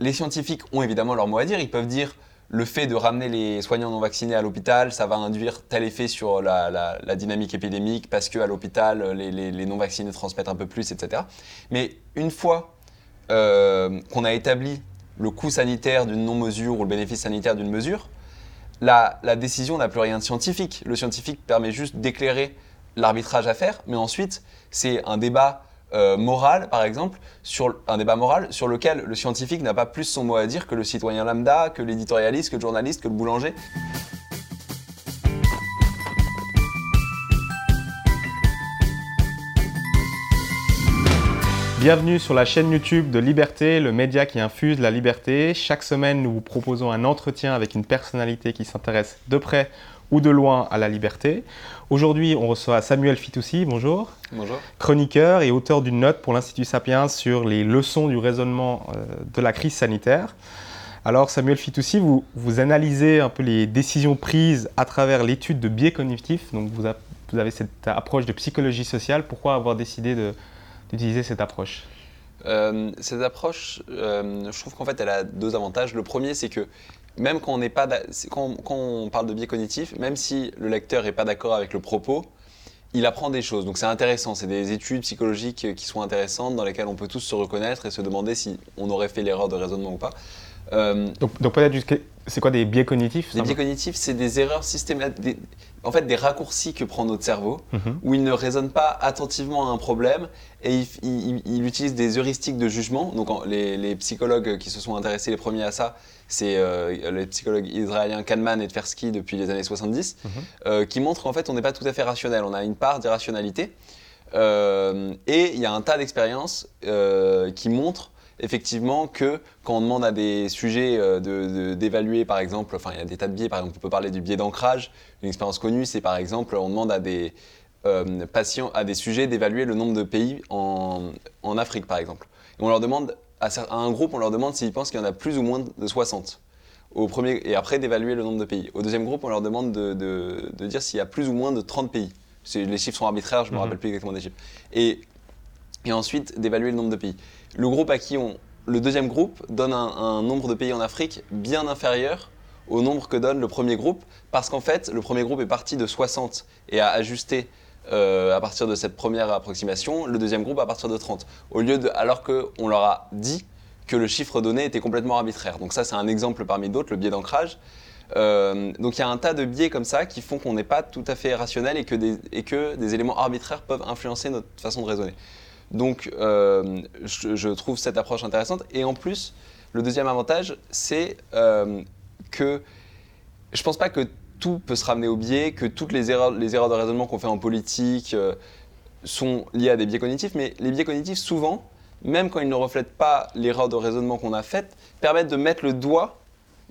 les scientifiques ont évidemment leur mot à dire. Ils peuvent dire le fait de ramener les soignants non vaccinés à l'hôpital, ça va induire tel effet sur la, dynamique épidémique parce qu'à l'hôpital, les, non vaccinés transmettent un peu plus, etc. Mais une fois euh, qu'on a établi le coût sanitaire d'une non-mesure ou le bénéfice sanitaire d'une mesure, la, décision n'a plus rien de scientifique. Le scientifique permet juste d'éclairer l'arbitrage à faire, mais ensuite, c'est un débat euh, moral, par exemple, sur un débat moral sur lequel le scientifique n'a pas plus son mot à dire que le citoyen lambda, que l'éditorialiste, que le journaliste, que le boulanger. Bienvenue sur la chaîne YouTube de Liberté, le média qui infuse la liberté. Chaque semaine, nous vous proposons un entretien avec une personnalité qui s'intéresse de près ou de loin à la liberté. Aujourd'hui, on reçoit Samuel Fitoussi, bonjour. Bonjour. Chroniqueur et auteur d'une note pour l'Institut Sapiens sur les leçons du raisonnement euh, de la crise sanitaire. Alors Samuel Fitoussi, vous, vous analysez un peu les décisions prises à travers l'étude de biais cognitifs. Donc vous, vous avez cette approche de psychologie sociale. Pourquoi avoir décidé de, d'utiliser cette approche euh, Cette approche, euh, je trouve qu'en fait, elle a deux avantages. Le premier, c'est que même quand on, pas quand, on parle de biais cognitif, même si le lecteur n'est pas d'accord avec le propos, il apprend des choses. Donc c'est intéressant, c'est des études psychologiques qui sont intéressantes, dans lesquelles on peut tous se reconnaître et se demander si on aurait fait l'erreur de raisonnement ou pas. Euh, donc, donc peut-être, c'est quoi des biais cognitifs Des biais cognitifs, c'est des erreurs systématiques, en fait des raccourcis que prend notre cerveau, mhm. où il ne raisonne pas attentivement à un problème et il, utilise des heuristiques de jugement. Donc les, psychologues qui se sont intéressés les premiers à ça, c'est euh, les psychologues israéliens Kahneman et Tversky depuis les années 70, mhm. euh, qui montrent qu'en fait on n'est pas tout à fait rationnel, on a une part d'irrationalité. et il y a un tas d'expériences qui montrent effectivement que quand on demande à des sujets euh, d'évaluer, par exemple, enfin il y a des tas de biais, par exemple on peut parler du biais d'ancrage, une expérience connue, c'est par exemple on demande à des euh, patients, à des sujets d'évaluer le nombre de pays en, Afrique par exemple. Et on leur demande, à, un groupe, on leur demande s'ils pensent qu'il y en a plus ou moins de 60. Au premier, et après d'évaluer le nombre de pays. Au deuxième groupe, on leur demande de, dire s'il y a plus ou moins de 30 pays. Les chiffres sont arbitraires, je ne me mhm. rappelle plus exactement des chiffres. Et, et ensuite d'évaluer le nombre de pays. Le deuxième groupe donne un, nombre de pays en Afrique bien inférieur au nombre que donne le premier groupe, parce qu'en fait, le premier groupe est parti de 60 et a ajusté euh, à partir de cette première approximation, le deuxième groupe à partir de 30. Au lieu de, alors qu'on leur a dit que le chiffre donné était complètement arbitraire. Donc ça, c'est un exemple parmi d'autres, le biais d'ancrage. Euh, donc il y a un tas de biais comme ça qui font qu'on n'est pas tout à fait rationnel et que, et que des éléments arbitraires peuvent influencer notre façon de raisonner. Donc, euh, je, trouve cette approche intéressante. Et en plus, le deuxième avantage, c'est euh, que je ne pense pas que tout peut se ramener au biais, que toutes les erreurs, les erreurs de raisonnement qu'on fait en politique euh, sont liées à des biais cognitifs, mais les biais cognitifs, souvent, même quand ils ne reflètent pas l'erreur de raisonnement qu'on a faite, permettent de mettre le doigt,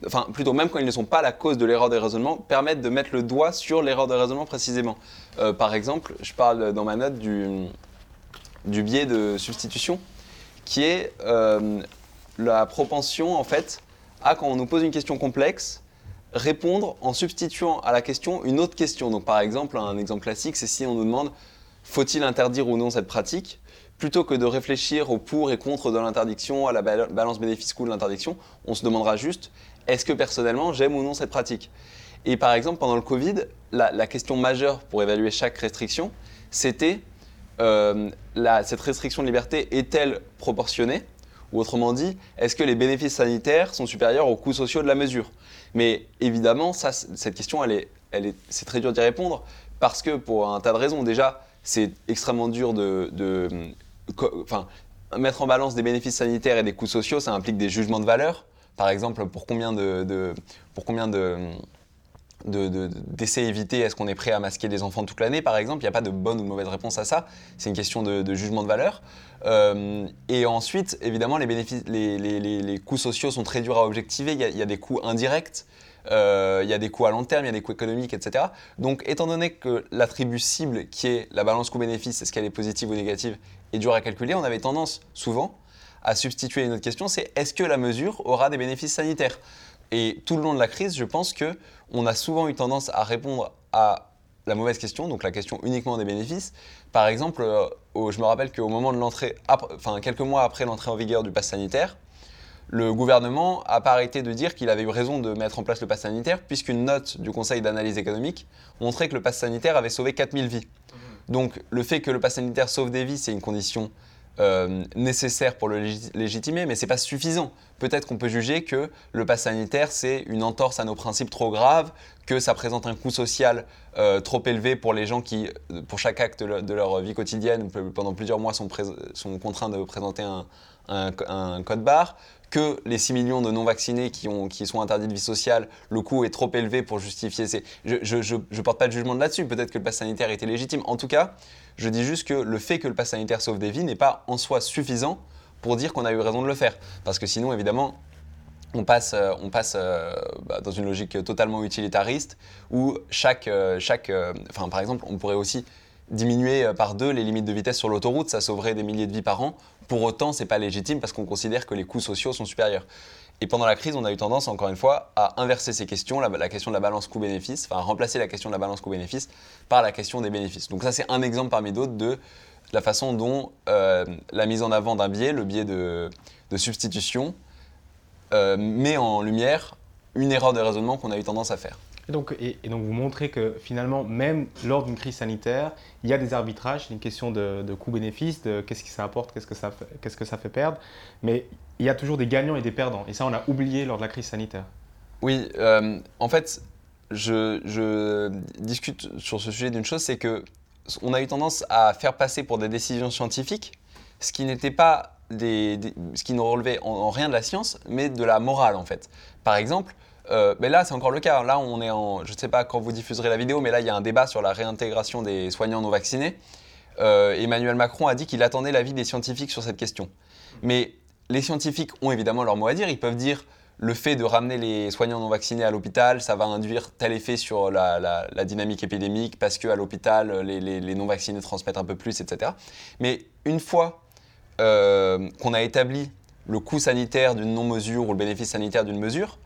enfin plutôt même quand ils ne sont pas la cause de l'erreur de raisonnement, permettent de mettre le doigt sur l'erreur de raisonnement précisément. par exemple, je parle dans ma note du, du biais de substitution, qui est euh, la propension, en fait, à, quand on nous pose une question complexe, répondre en substituant à la question une autre question. Donc, par exemple, un exemple classique, c'est si on nous demande faut-il interdire ou non cette pratique Plutôt que de réfléchir au pour et contre de l'interdiction, à la balance bénéfice-coût de l'interdiction, on se demandera juste est-ce que personnellement j'aime ou non cette pratique? Et par exemple, pendant le Covid, la question majeure pour évaluer chaque restriction, c'était euh, cette restriction de liberté est-elle proportionnée Ou autrement dit, est-ce que les bénéfices sanitaires sont supérieurs aux coûts sociaux de la mesure Mais évidemment, cette question, c'est très dur d'y répondre parce que pour un tas de raisons, déjà, c'est extrêmement dur de, mettre en balance des bénéfices sanitaires et des coûts sociaux, ça implique des jugements de valeur. Par exemple, pour combien de pour combien de d'essayer d'éviter est-ce qu'on est prêt à masquer des enfants toute l'année, par exemple? Il n'y a pas de bonne ou de mauvaise réponse à ça. C'est une question de, jugement de valeur. Euh, et ensuite, évidemment, les, coûts sociaux sont très durs à objectiver. Il y a, des coûts indirects. Euh, il y a des coûts à long terme, il y a des coûts économiques, etc. Donc, étant donné que l'attribut cible, qui est la balance coût-bénéfice, est-ce qu'elle est positive ou négative, est dur à calculer, on avait tendance souvent à substituer une autre question, c'est est-ce que la mesure aura des bénéfices sanitaires? Et tout le long de la crise, je pense que on a souvent eu tendance à répondre à la mauvaise question, donc la question uniquement des bénéfices. Par exemple, euh, je me rappelle qu'au moment de l'entrée, enfin quelques mois après l'entrée en vigueur du pass sanitaire, le gouvernement a pas arrêté de dire qu'il avait eu raison de mettre en place le pass sanitaire, puisqu'une note du Conseil d'analyse économique montrait que le pass sanitaire avait sauvé 4000 vies. Mmh. Donc le fait que le pass sanitaire sauve des vies, c'est une condition euh, nécessaire pour le légitimer, mais ce n'est pas suffisant. Peut-être qu'on peut juger que le pass sanitaire, c'est une entorse à nos principes trop grave, que ça présente un coût social euh, trop élevé pour les gens qui, pour chaque acte de leur vie quotidienne, pendant plusieurs mois, sont, contraints de présenter un, code barre, que les 6 millions de non-vaccinés qui, qui sont interdits de vie sociale, le coût est trop élevé pour justifier ces... Je ne porte pas de jugement là-dessus, peut-être que le pass sanitaire était légitime. En tout cas, je dis juste que le fait que le pass sanitaire sauve des vies n'est pas en soi suffisant pour dire qu'on a eu raison de le faire. Parce que sinon, évidemment, on passe, euh, on passe euh, bah, dans une logique totalement utilitariste où chaque, euh, par exemple, on pourrait aussi diminuer par deux les limites de vitesse sur l'autoroute, ça sauverait des milliers de vies par an. Pour autant, c'est pas légitime parce qu'on considère que les coûts sociaux sont supérieurs. Et pendant la crise, on a eu tendance, encore une fois, à inverser ces questions, la, question de la balance coût-bénéfice, enfin à remplacer la question de la balance coût-bénéfice par la question des bénéfices. Donc ça, c'est un exemple parmi d'autres de la façon dont euh, la mise en avant d'un biais, le biais de, substitution, euh, met en lumière une erreur de raisonnement qu'on a eu tendance à faire. Et donc, vous montrez que finalement, même lors d'une crise sanitaire, il y a des arbitrages, une question de, coût-bénéfice, de qu'est-ce que ça apporte, qu'est-ce que ça, qu'est-ce que ça fait perdre, mais il y a toujours des gagnants et des perdants, et ça on a oublié lors de la crise sanitaire. Oui, euh, en fait, je, discute sur ce sujet d'une chose, c'est que on a eu tendance à faire passer pour des décisions scientifiques ce qui n'était pas des, ce qui ne relevait en rien de la science, mais de la morale en fait. Par exemple, euh, mais là, c'est encore le cas. Là, on est en. Je ne sais pas quand vous diffuserez la vidéo, mais là, il y a un débat sur la réintégration des soignants non vaccinés. Euh, Emmanuel Macron a dit qu'il attendait l'avis des scientifiques sur cette question. Mais les scientifiques ont évidemment leur mot à dire. Ils peuvent dire le fait de ramener les soignants non vaccinés à l'hôpital, ça va induire tel effet sur la, dynamique épidémique parce qu'à l'hôpital, les, non vaccinés transmettent un peu plus, etc. Mais une fois euh, qu'on a établi le coût sanitaire d'une non-mesure ou le bénéfice sanitaire d'une mesure,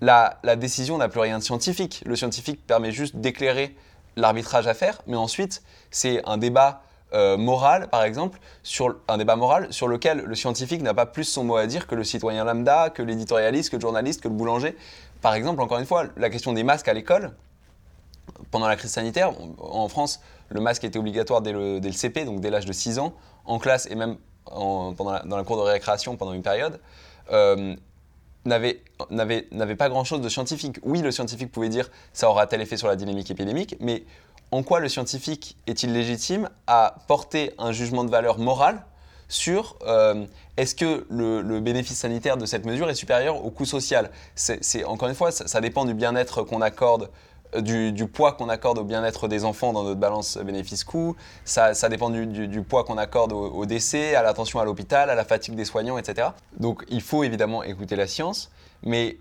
la, décision n'a plus rien de scientifique. Le scientifique permet juste d'éclairer l'arbitrage à faire, mais ensuite, c'est un débat euh, moral, par exemple, sur un débat moral sur lequel le scientifique n'a pas plus son mot à dire que le citoyen lambda, que l'éditorialiste, que le journaliste, que le boulanger. Par exemple, encore une fois, la question des masques à l'école, pendant la crise sanitaire, en France, le masque était obligatoire dès le, CP, donc dès l'âge de 6 ans, en classe et même pendant dans la cour de récréation pendant une période. Euh, n'avait pas grand-chose de scientifique. Oui, le scientifique pouvait dire ça aura tel effet sur la dynamique épidémique, mais en quoi le scientifique est-il légitime à porter un jugement de valeur morale sur euh, est-ce que le, bénéfice sanitaire de cette mesure est supérieur au coût social? C'est, Encore une fois, ça dépend du bien-être qu'on accorde du, poids qu'on accorde au bien-être des enfants dans notre balance bénéfice-coût, ça, dépend du, poids qu'on accorde au, décès, à l'attention à l'hôpital, à la fatigue des soignants, etc. Donc il faut évidemment écouter la science, mais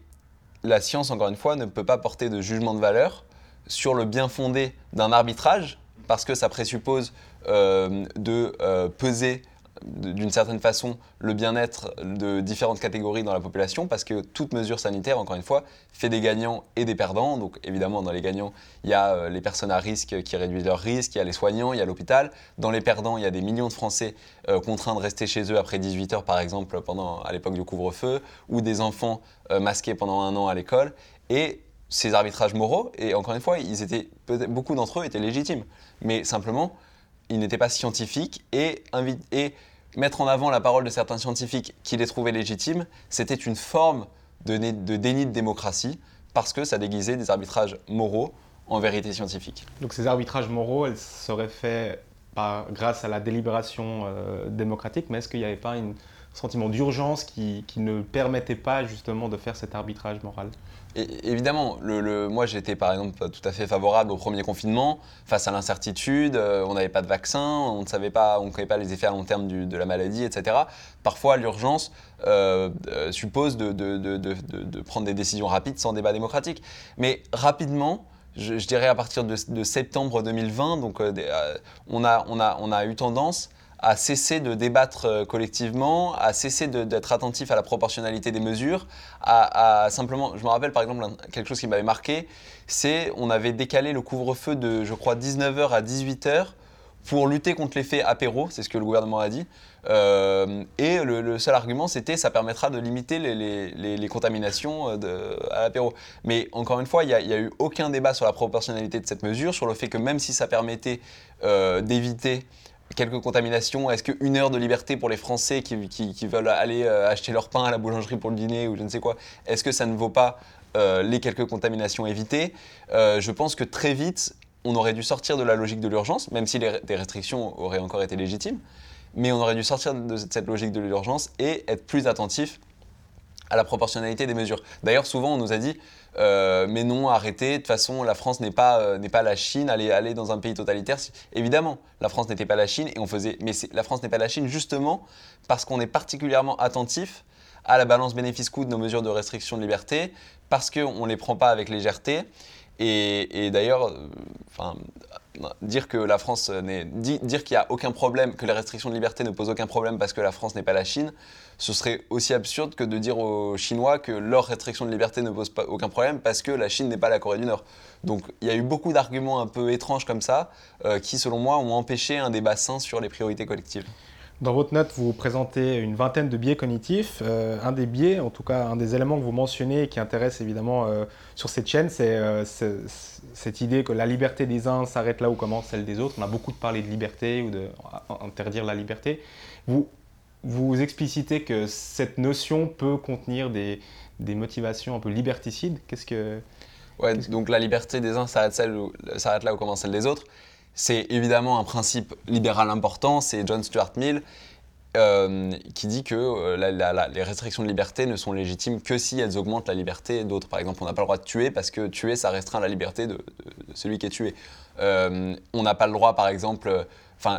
la science, encore une fois, ne peut pas porter de jugement de valeur sur le bien fondé d'un arbitrage, parce que ça présuppose euh, de euh, peser d'une certaine façon le bien-être de différentes catégories dans la population parce que toute mesure sanitaire, encore une fois, fait des gagnants et des perdants. Donc évidemment, dans les gagnants, il y a euh, les personnes à risque qui réduisent leur risque, il y a les soignants, il y a l'hôpital. Dans les perdants, il y a des millions de Français contraints de rester chez eux après 18 heures, par exemple, pendant, à l'époque du couvre-feu, ou des enfants masqués pendant un an à l'école. Ces arbitrages moraux, et encore une fois, ils étaient, beaucoup d'entre eux étaient légitimes. Mais simplement, ils n'étaient pas scientifiques et, et mettre en avant la parole de certains scientifiques qui les trouvaient légitimes, c'était une forme de, déni de démocratie parce que ça déguisait des arbitrages moraux en vérité scientifique. Donc ces arbitrages moraux, elles seraient faits grâce à la délibération euh, démocratique, mais est-ce qu'il n'y avait pas un sentiment d'urgence qui, ne permettait pas justement de faire cet arbitrage moral? Évidemment, moi j'étais par exemple tout à fait favorable au premier confinement face à l'incertitude, euh, on n'avait pas de vaccin, on ne savait pas, on ne connaissait pas les effets à long terme de la maladie, etc. Parfois l'urgence euh, euh, suppose de, prendre des décisions rapides sans débat démocratique. Mais rapidement, je, dirais à partir de, septembre 2020, donc on a eu tendance à cesser de débattre euh, collectivement, à cesser d'être attentif à la proportionnalité des mesures, à, simplement, je me rappelle par exemple quelque chose qui m'avait marqué, c'est on avait décalé le couvre-feu de, je crois, 19h à 18h pour lutter contre l'effet apéro, c'est ce que le gouvernement a dit. Euh, et le, seul argument, c'était ça permettra de limiter les, contaminations de, à l'apéro. Mais encore une fois, il n'y a, eu aucun débat sur la proportionnalité de cette mesure, sur le fait que même si ça permettait d'éviter quelques contaminations. Est-ce qu'une heure de liberté pour les Français qui, veulent aller euh, acheter leur pain à la boulangerie pour le dîner ou je ne sais quoi, est-ce que ça ne vaut pas euh, les quelques contaminations évitées? Euh, Je pense que très vite, on aurait dû sortir de la logique de l'urgence, même si les, restrictions auraient encore été légitimes, mais on aurait dû sortir de cette logique de l'urgence et être plus attentif à la proportionnalité des mesures. D'ailleurs, souvent, on nous a dit, euh, mais non, arrêtez, de toute façon, la France n'est pas, euh, n'est pas la Chine, allez, aller dans un pays totalitaire. Évidemment, la France n'était pas la Chine, et on faisait, mais la France n'est pas la Chine justement parce qu'on est particulièrement attentif à la balance bénéfice-coût de nos mesures de restriction de liberté, parce qu'on ne les prend pas avec légèreté. Et, d'ailleurs, euh, dire que la France n'est, dire qu'il n'y a aucun problème, que les restrictions de liberté ne posent aucun problème parce que la France n'est pas la Chine, ce serait aussi absurde que de dire aux Chinois que leurs restrictions de liberté ne posent aucun problème parce que la Chine n'est pas la Corée du Nord. Donc il y a eu beaucoup d'arguments un peu étranges comme ça euh, qui, selon moi, ont empêché un débat sain sur les priorités collectives. Dans votre note, vous présentez une vingtaine de biais cognitifs. Euh, un des biais, en tout cas un des éléments que vous mentionnez et qui intéresse évidemment euh, sur cette chaîne, c'est euh, cette idée que la liberté des uns s'arrête là où commence celle des autres. On a beaucoup parlé de liberté ou d'interdire la liberté. Vous, vous explicitez que cette notion peut contenir des, des motivations un peu liberticides. Qu'est-ce que... Ouais, donc la liberté des uns s'arrête là où commence celle des autres. C'est évidemment un principe libéral important, c'est John Stuart Mill euh, qui dit que euh, les restrictions de liberté ne sont légitimes que si elles augmentent la liberté d'autres. Par exemple, on n'a pas le droit de tuer parce que tuer, ça restreint la liberté de, celui qui est tué. Euh, on n'a pas le droit, par exemple,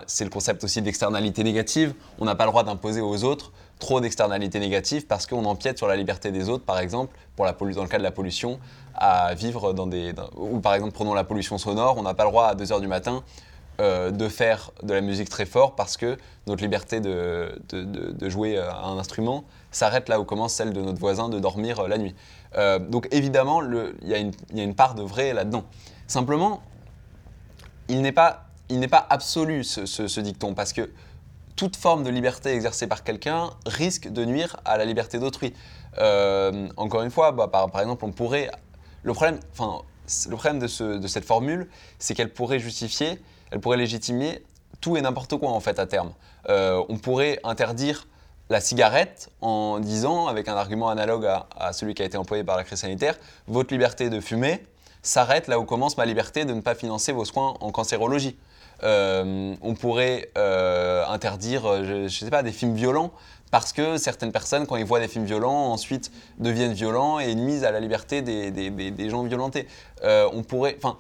c'est le concept aussi d'externalité négative, on n'a pas le droit d'imposer aux autres trop d'externalités négatives parce qu'on empiète sur la liberté des autres, par exemple, pour la dans le cas de la pollution, à vivre dans des... ou par exemple, prenons la pollution sonore, on n'a pas le droit à 2h du matin euh, de faire de la musique très fort parce que notre liberté de, de, jouer euh, un instrument s'arrête là où commence celle de notre voisin de dormir euh, la nuit. donc évidemment, il y, y, a une part de vrai là-dedans. Simplement, il n'est pas, pas absolu ce, ce dicton parce que toute forme de liberté exercée par quelqu'un risque de nuire à la liberté d'autrui. Euh, encore une fois, bah, par, exemple, on pourrait. Le problème, enfin, le problème de, cette formule, c'est qu'elle pourrait justifier, elle pourrait légitimer tout et n'importe quoi en fait à terme. Euh, on pourrait interdire la cigarette en disant, avec un argument analogue à, à, celui qui a été employé par la crise sanitaire, votre liberté de fumer s'arrête là où commence ma liberté de ne pas financer vos soins en cancérologie. Euh, on pourrait euh, interdire, euh, je sais pas, des films violents parce que certaines personnes, quand ils voient des films violents, ensuite deviennent violents et nuisent à la liberté des, gens violentés. on pourrait, enfin,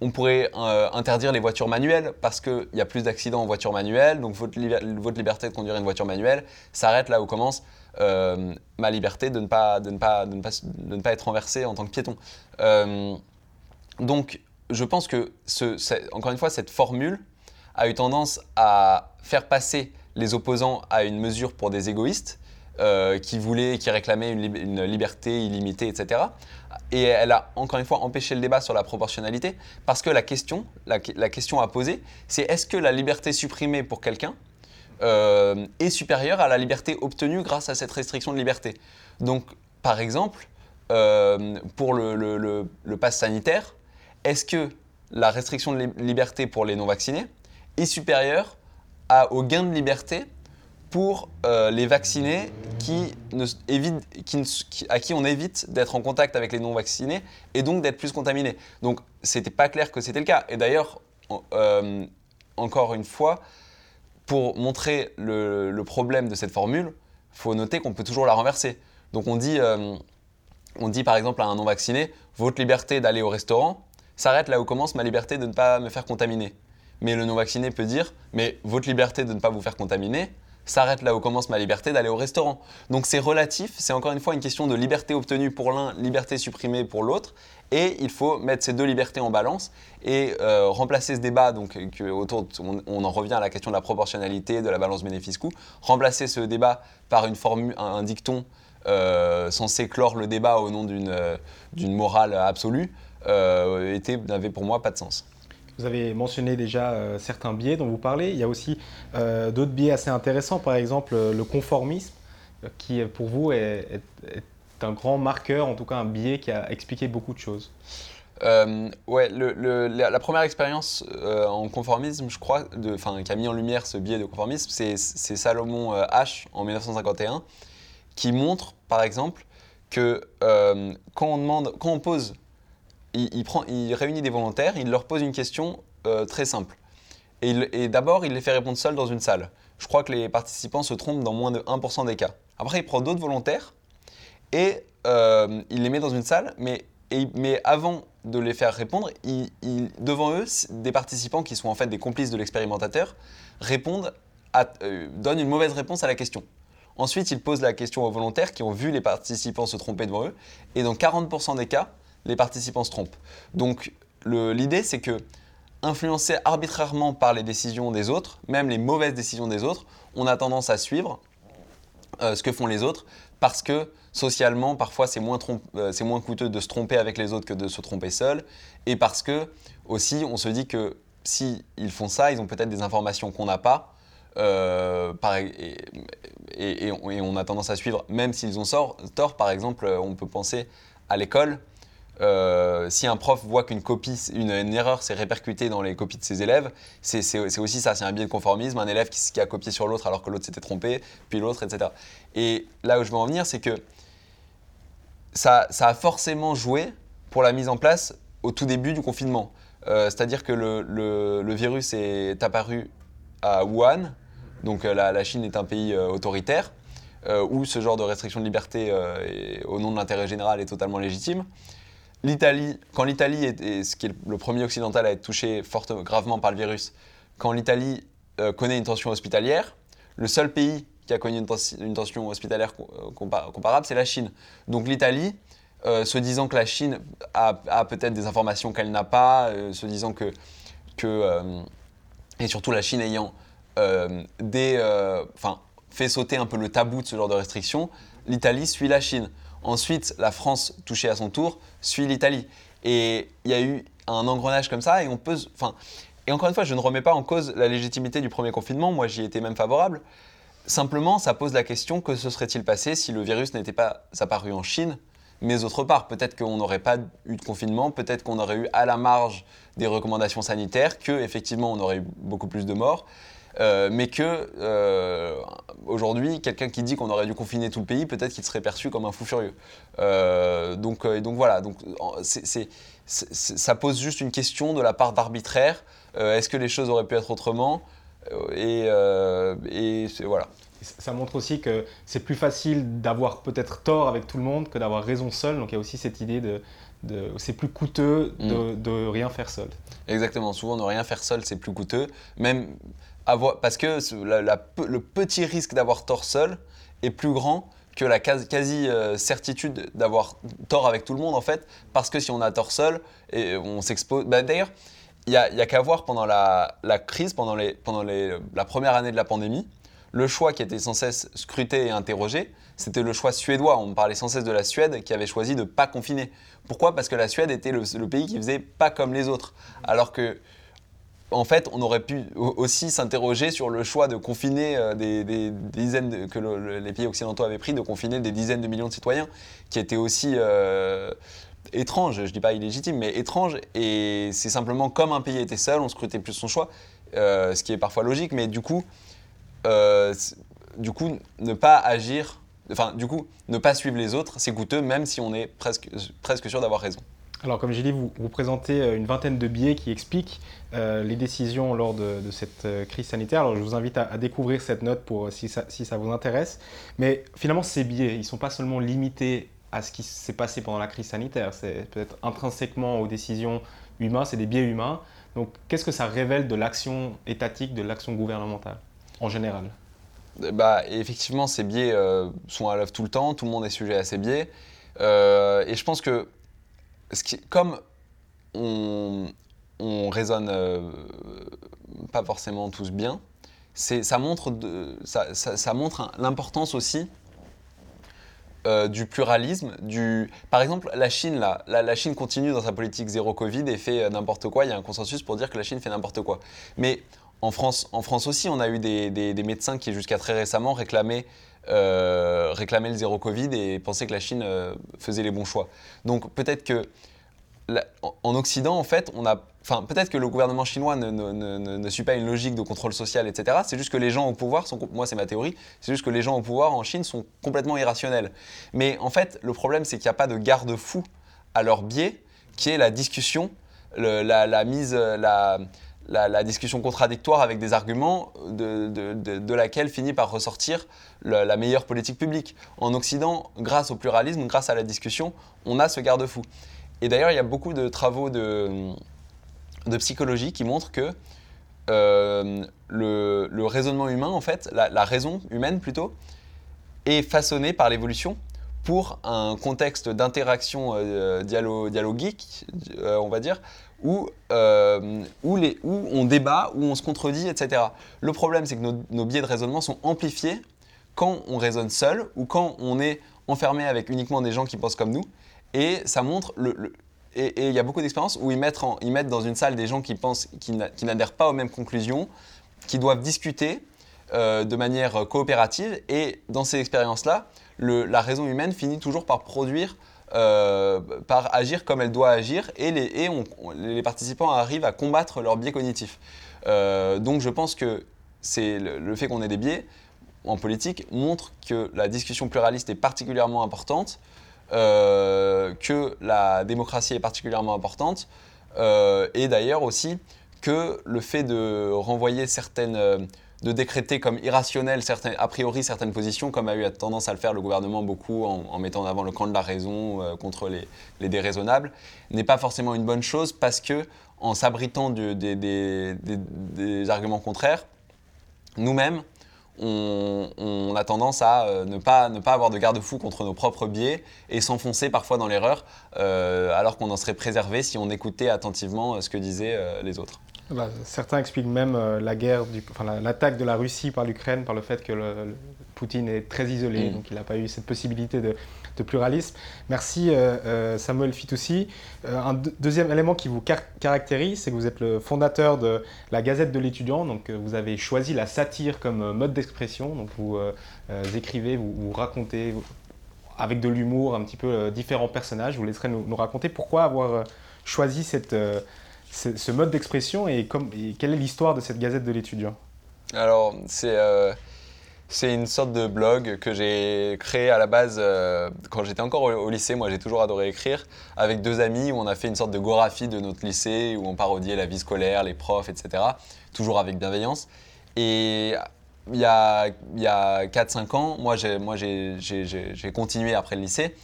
on pourrait interdire les voitures manuelles parce qu'il y a plus d'accidents en voiture manuelle, donc votre, liberté de conduire une voiture manuelle s'arrête là où commence ma liberté de ne, pas, être renversé en tant que piéton. Je pense que, encore une fois, cette formule a eu tendance à faire passer les opposants à une mesure pour des égoïstes euh, qui voulaient, qui réclamaient une, liberté illimitée, etc. Et elle a encore une fois empêché le débat sur la proportionnalité parce que la question, la, question à poser, c'est est-ce que la liberté supprimée pour quelqu'un euh, est supérieure à la liberté obtenue grâce à cette restriction de liberté? Donc, par exemple, euh, pour le, le, le pass sanitaire, est-ce que la restriction de liberté pour les non-vaccinés est supérieure au gain de liberté pour euh, les vaccinés qui à qui on évite d'être en contact avec les non-vaccinés et donc d'être plus contaminés? Donc c'était pas clair que c'était le cas. Et d'ailleurs, euh, encore une fois, pour montrer le, problème de cette formule, il faut noter qu'on peut toujours la renverser. Donc on dit, euh, on dit par exemple à un non-vacciné, votre liberté d'aller au restaurant, s'arrête là où commence ma liberté de ne pas me faire contaminer. Mais le non-vacciné peut dire, mais votre liberté de ne pas vous faire contaminer s'arrête là où commence ma liberté d'aller au restaurant. Donc c'est relatif, c'est encore une fois une question de liberté obtenue pour l'un, liberté supprimée pour l'autre, et il faut mettre ces deux libertés en balance et euh, remplacer ce débat, donc autour, on, en revient à la question de la proportionnalité, de la balance bénéfice-coût, remplacer ce débat par une formule, un, dicton euh, censé clore le débat au nom d'une euh, morale absolue. Euh, n'avait pour moi pas de sens. Vous avez mentionné déjà certains biais dont vous parlez. Il y a aussi d'autres biais assez intéressants, par exemple le conformisme, qui pour vous est, un grand marqueur, en tout cas un biais qui a expliqué beaucoup de choses. Euh, ouais, la, première expérience euh, en conformisme, je crois, qui a mis en lumière ce biais de conformisme, c'est Salomon euh, H en 1951, qui montre, par exemple, que quand on demande, quand on pose, il, il réunit des volontaires, il leur pose une question très simple. Et, d'abord, il les fait répondre seuls dans une salle. Je crois que les participants se trompent dans moins de 1% des cas. Après, il prend d'autres volontaires et il les met dans une salle, mais avant de les faire répondre, devant eux, des participants qui sont en fait des complices de l'expérimentateur répondent, euh, donnent une mauvaise réponse à la question. Ensuite, ils posent la question aux volontaires qui ont vu les participants se tromper devant eux, et dans 40% des cas, les participants se trompent. Donc l'idée, c'est que influencés arbitrairement par les décisions des autres, même les mauvaises décisions des autres, on a tendance à suivre euh, ce que font les autres parce que socialement, parfois, c'est moins, euh, moins, coûteux de se tromper avec les autres que de se tromper seul. Et parce que, aussi, on se dit que si ils font ça, ils ont peut-être des informations qu'on n'a pas. Euh, et, on a tendance à suivre, même s'ils ont tort. Par exemple, on peut penser à l'école. Euh, si un prof voit qu'une copie, une, erreur s'est répercutée dans les copies de ses élèves, c'est aussi ça, c'est un biais de conformisme, un élève qui, a copié sur l'autre alors que l'autre s'était trompé, puis l'autre, etc. Et là où je veux en venir, c'est que ça, a forcément joué pour la mise en place au tout début du confinement. Euh, c'est-à-dire que le, virus est apparu à Wuhan, donc euh, la, Chine est un pays autoritaire, où ce genre de restriction de liberté au nom de l'intérêt général est totalement légitime l'Italie, quand l'Italie est, ce qui est le premier occidental à être touché gravement par le virus, quand l'Italie euh, connaît une tension hospitalière, le seul pays qui a connu une, tension hospitalière euh, comparable, c'est la Chine. Donc l'Italie, euh, se disant que la Chine a, peut-être des informations qu'elle n'a pas, se disant que, et surtout la Chine ayant fait sauter un peu le tabou de ce genre de restrictions, l'Italie suit la Chine. Ensuite, la France, touchée à son tour, suit l'Italie. Et il y a eu un engrenage comme ça, et on peut. Enfin, encore une fois, je ne remets pas en cause la légitimité du premier confinement. Moi, j'y étais même favorable. Simplement, ça pose la question que se serait-il passé si le virus n'était pas apparu en Chine, mais autre part? Peut-être qu'on n'aurait pas eu de confinement, peut-être qu'on aurait eu à la marge des recommandations sanitaires, que effectivement on aurait eu beaucoup plus de morts. Euh, mais que euh, aujourd'hui, quelqu'un qui dit qu'on aurait dû confiner tout le pays, peut-être qu'il serait perçu comme un fou furieux. Euh, donc, donc voilà, donc, ça pose juste une question de la part d'arbitraire. Est-ce que les choses auraient pu être autrement? Et, et voilà. Ça montre aussi que c'est plus facile d'avoir peut-être tort avec tout le monde que d'avoir raison seul. Donc il y a aussi cette idée de, c'est plus coûteux de, mm. de, rien faire seul. Exactement. Souvent, ne rien faire seul, c'est plus coûteux. Même parce que le petit risque d'avoir tort seul est plus grand que la quasi-certitude euh, d'avoir tort avec tout le monde, en fait, parce que si on a tort seul, on s'expose. Bah, d'ailleurs, il n'y a, qu'à voir pendant la, crise, pendant, la première année de la pandémie, le choix qui était sans cesse scruté et interrogé, c'était le choix suédois. On parlait sans cesse de la Suède qui avait choisi de ne pas confiner. Pourquoi? Parce que la Suède était le, le, pays qui faisait pas comme les autres. Alors que en fait, on aurait pu aussi s'interroger sur le choix de confiner euh, des, dizaines que les pays occidentaux avaient pris, de confiner des dizaines de millions de citoyens, qui étaient aussi euh, étranges, je dis pas illégitimes, mais étranges. Et c'est simplement comme un pays était seul, on scrutait plus son choix, euh, ce qui est parfois logique, mais du coup, du coup, ne pas agir, enfin, du coup, ne pas suivre les autres, c'est coûteux, même si on est presque, presque sûr d'avoir raison. Alors, comme j'ai dit, vous, présentez euh, une vingtaine de biais qui expliquent euh, les décisions lors de, cette euh, crise sanitaire. Alors, je vous invite à, découvrir cette note pour, si, ça, si, ça, vous intéresse. Mais finalement, ces biais, ils ne sont pas seulement limités à ce qui s'est passé pendant la crise sanitaire. C'est peut-être intrinsèquement aux décisions humaines, c'est des biais humains. Donc, qu'est-ce que ça révèle de l'action étatique, de l'action gouvernementale, en général? Bah, Effectivement, ces biais sont à l'œuvre tout le temps. Tout le monde est sujet à ces biais. et je pense que comme on, raisonne euh, pas forcément tous bien, ça montre, l'importance aussi euh, du pluralisme. Par exemple, la Chine, là, la, Chine continue dans sa politique zéro Covid et fait n'importe quoi. Il y a un consensus pour dire que la Chine fait n'importe quoi. Mais en France, en France aussi, on a eu des médecins qui, jusqu'à très récemment, réclamaient euh, réclamer le zéro Covid et penser que la Chine euh, faisait les bons choix. Donc peut-être que en Occident, en fait, on a, enfin peut-être que le gouvernement chinois ne, suit pas une logique de contrôle social, etc. C'est juste que les gens au pouvoir moi c'est ma théorie, c'est juste que les gens au pouvoir en Chine sont complètement irrationnels. Mais en fait, le problème c'est qu'il n'y a pas de garde-fou à leur biais, qui est la discussion, la, la, mise, la, la, discussion contradictoire avec des arguments de, laquelle finit par ressortir la meilleure politique publique. En Occident, grâce au pluralisme, grâce à la discussion, on a ce garde-fou. Et d'ailleurs, il y a beaucoup de travaux de, psychologie qui montrent que euh, le, raisonnement humain, en fait, la, raison humaine plutôt, est façonnée par l'évolution pour un contexte d'interaction euh, dialogique, euh, on va dire, euh, où, les, où, on débat, où on se contredit, etc. Le problème, c'est que nos, biais de raisonnement sont amplifiés quand on raisonne seul ou quand on est enfermé avec uniquement des gens qui pensent comme nous. Et ça montre le, et il y a beaucoup d'expériences où ils mettent, ils mettent dans une salle des gens qui pensent, qui n'adhèrent pas aux mêmes conclusions, qui doivent discuter euh, de manière coopérative. Et dans ces expériences-là, la raison humaine finit toujours par produire euh, par agir comme elle doit agir et, les, participants arrivent à combattre leurs biais cognitifs. Euh, donc je pense que c'est le, fait qu'on ait des biais en politique montre que la discussion pluraliste est particulièrement importante, euh, que la démocratie est particulièrement importante et d'ailleurs aussi que le fait de renvoyer certaines de décréter comme irrationnel a priori certaines positions, comme a eu tendance à le faire le gouvernement beaucoup en, mettant en avant le camp de la raison euh, contre les, déraisonnables, n'est pas forcément une bonne chose parce que en s'abritant des, arguments contraires, nous-mêmes, on, a tendance à euh, ne, pas, ne pas avoir de garde-fou contre nos propres biais et s'enfoncer parfois dans l'erreur, euh, alors qu'on en serait préservé si on écoutait attentivement ce que disaient les autres. Bah, certains expliquent même euh, la guerre, enfin, l'attaque de la Russie par l'Ukraine par le fait que le, Poutine est très isolé, mm. donc il n'a pas eu cette possibilité de, pluralisme. Merci euh, euh, Samuel Fitoussi. un deuxième élément qui vous caractérise, c'est que vous êtes le fondateur de la Gazette de l'étudiant, donc vous avez choisi la satire comme mode d'expression, donc vous écrivez, vous, racontez avec de l'humour un petit peu différents personnages. Je vous laisserai nous, nous raconter pourquoi avoir choisi cette ce mode d'expression et, quelle est l'histoire de cette Gazette de l'étudiant? Alors, euh, c'est une sorte de blog que j'ai créé à la base euh, quand j'étais encore au, lycée. Moi, j'ai toujours adoré écrire avec deux amis où on a fait une sorte de goraphie de notre lycée où on parodiait la vie scolaire, les profs, etc. Toujours avec bienveillance. Et il y a, il y a 4-5 ans, moi, j'ai continué après le lycée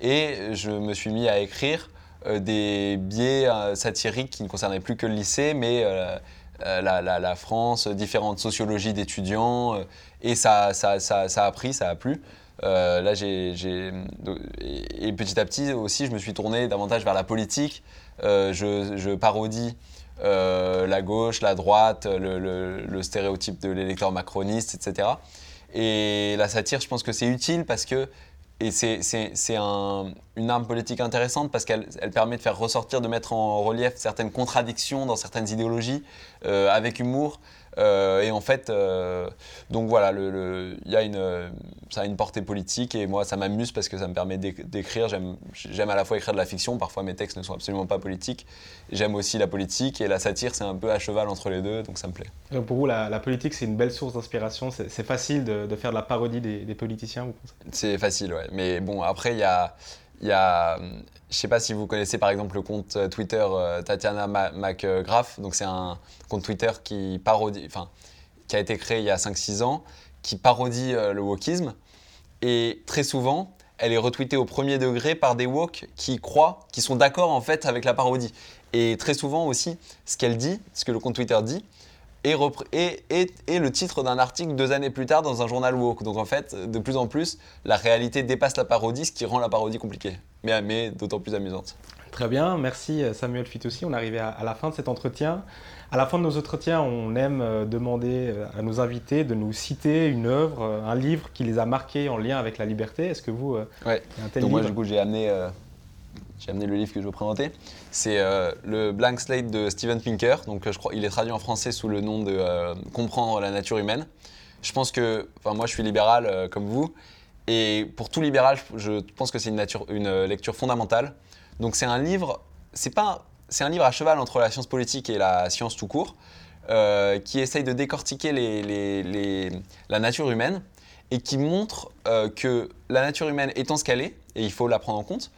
et je me suis mis à écrire euh, des biais euh, satiriques qui ne concernaient plus que le lycée, mais euh, la, France, différentes sociologies d'étudiants, et ça, a pris, ça a plu. là, j'ai, et petit à petit aussi, je me suis tourné davantage vers la politique. je, parodie la gauche, la droite, le stéréotype de l'électeur macroniste, etc. Et la satire, je pense que c'est utile parce que et c'est un, une arme politique intéressante parce qu'elle elle permet de faire ressortir, de mettre en relief certaines contradictions dans certaines idéologies euh, avec humour. Euh, et en fait, euh, donc voilà, le, y a une, ça a une portée politique et moi ça m'amuse parce que ça me permet d'écrire. J'aime à la fois écrire de la fiction, parfois mes textes ne sont absolument pas politiques. J'aime aussi la politique et la satire, c'est un peu à cheval entre les deux, donc ça me plaît. pour vous, la, politique, c'est une belle source d'inspiration. C'est facile de, faire de la parodie des, des politiciens, vous pensez? C'est facile, ouais. Mais bon, après, il y a il y a, je sais pas si vous connaissez par exemple le compte euh, Twitter euh, Tatiana McGrath. Donc c'est un compte Twitter qui parodie, enfin, qui a été créé il y a 5-6 ans, qui parodie euh, le wokisme. Et très souvent, elle est retweetée au premier degré par des woke qui croient, qui sont d'accord en fait avec la parodie. Et très souvent aussi, ce qu'elle dit, ce que le compte Twitter dit, et, et, et, le titre d'un article deux années plus tard dans un journal woke. Donc en fait, de plus en plus, la réalité dépasse la parodie, ce qui rend la parodie compliquée, mais, mais d'autant plus amusante. Très bien, merci Samuel Fitoussi. On est arrivé à, la fin de cet entretien. À la fin de nos entretiens, on aime euh, demander euh, à nos invités de nous citer une œuvre, euh, un livre qui les a marqués en lien avec la liberté. Est-ce que vous, ouais. un tel Donc moi, du coup, j'ai amené j'ai amené le livre que je veux présenter. C'est euh, le Blank Slate de Steven Pinker. Donc, je crois, il est traduit en français sous le nom de euh, Comprendre la nature humaine. Je pense que, enfin, moi, je suis libéral euh, comme vous, et pour tout libéral, je pense que c'est une, lecture fondamentale. Donc, c'est un livre, c'est pas, c'est un livre à cheval entre la science politique et la science tout court, qui essaye de décortiquer la nature humaine et qui montre que la nature humaine étant ce qu'elle est, et il faut la prendre en compte,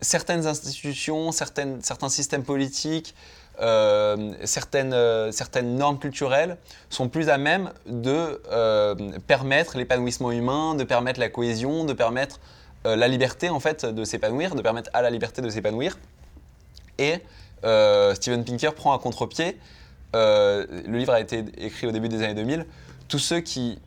certaines institutions, certaines, certains systèmes politiques, euh, certaines, euh, certaines normes culturelles sont plus à même de euh, permettre l'épanouissement humain, de permettre la cohésion, de permettre la liberté en fait de s'épanouir, de permettre à la liberté de s'épanouir. Et Steven Pinker prend à contre-pied, le livre a été écrit au début des années 2000, tous ceux qui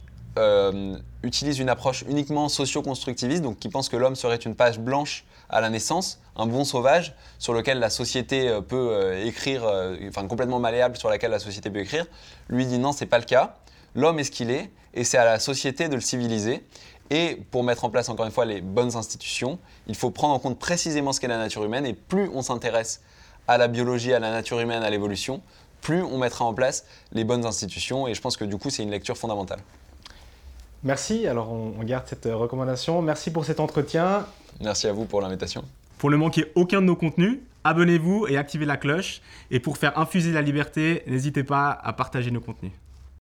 utilisent une approche uniquement socio-constructiviste, donc qui pensent que l'homme serait une page blanche à la naissance, un bon sauvage sur lequel la société euh, peut euh, écrire, euh, enfin complètement malléable sur laquelle la société peut écrire, lui dit non, c'est pas le cas. L'homme est ce qu'il est et c'est à la société de le civiliser. Et pour mettre en place encore une fois les bonnes institutions, il faut prendre en compte précisément ce qu'est la nature humaine et plus on s'intéresse à la biologie, à la nature humaine, à l'évolution, plus on mettra en place les bonnes institutions et je pense que du coup c'est une lecture fondamentale. Merci, alors on, garde cette recommandation. Merci pour cet entretien. Merci à vous pour l'invitation. Pour ne manquer aucun de nos contenus, abonnez-vous et activez la cloche. Et pour faire infuser la liberté, n'hésitez pas à partager nos contenus.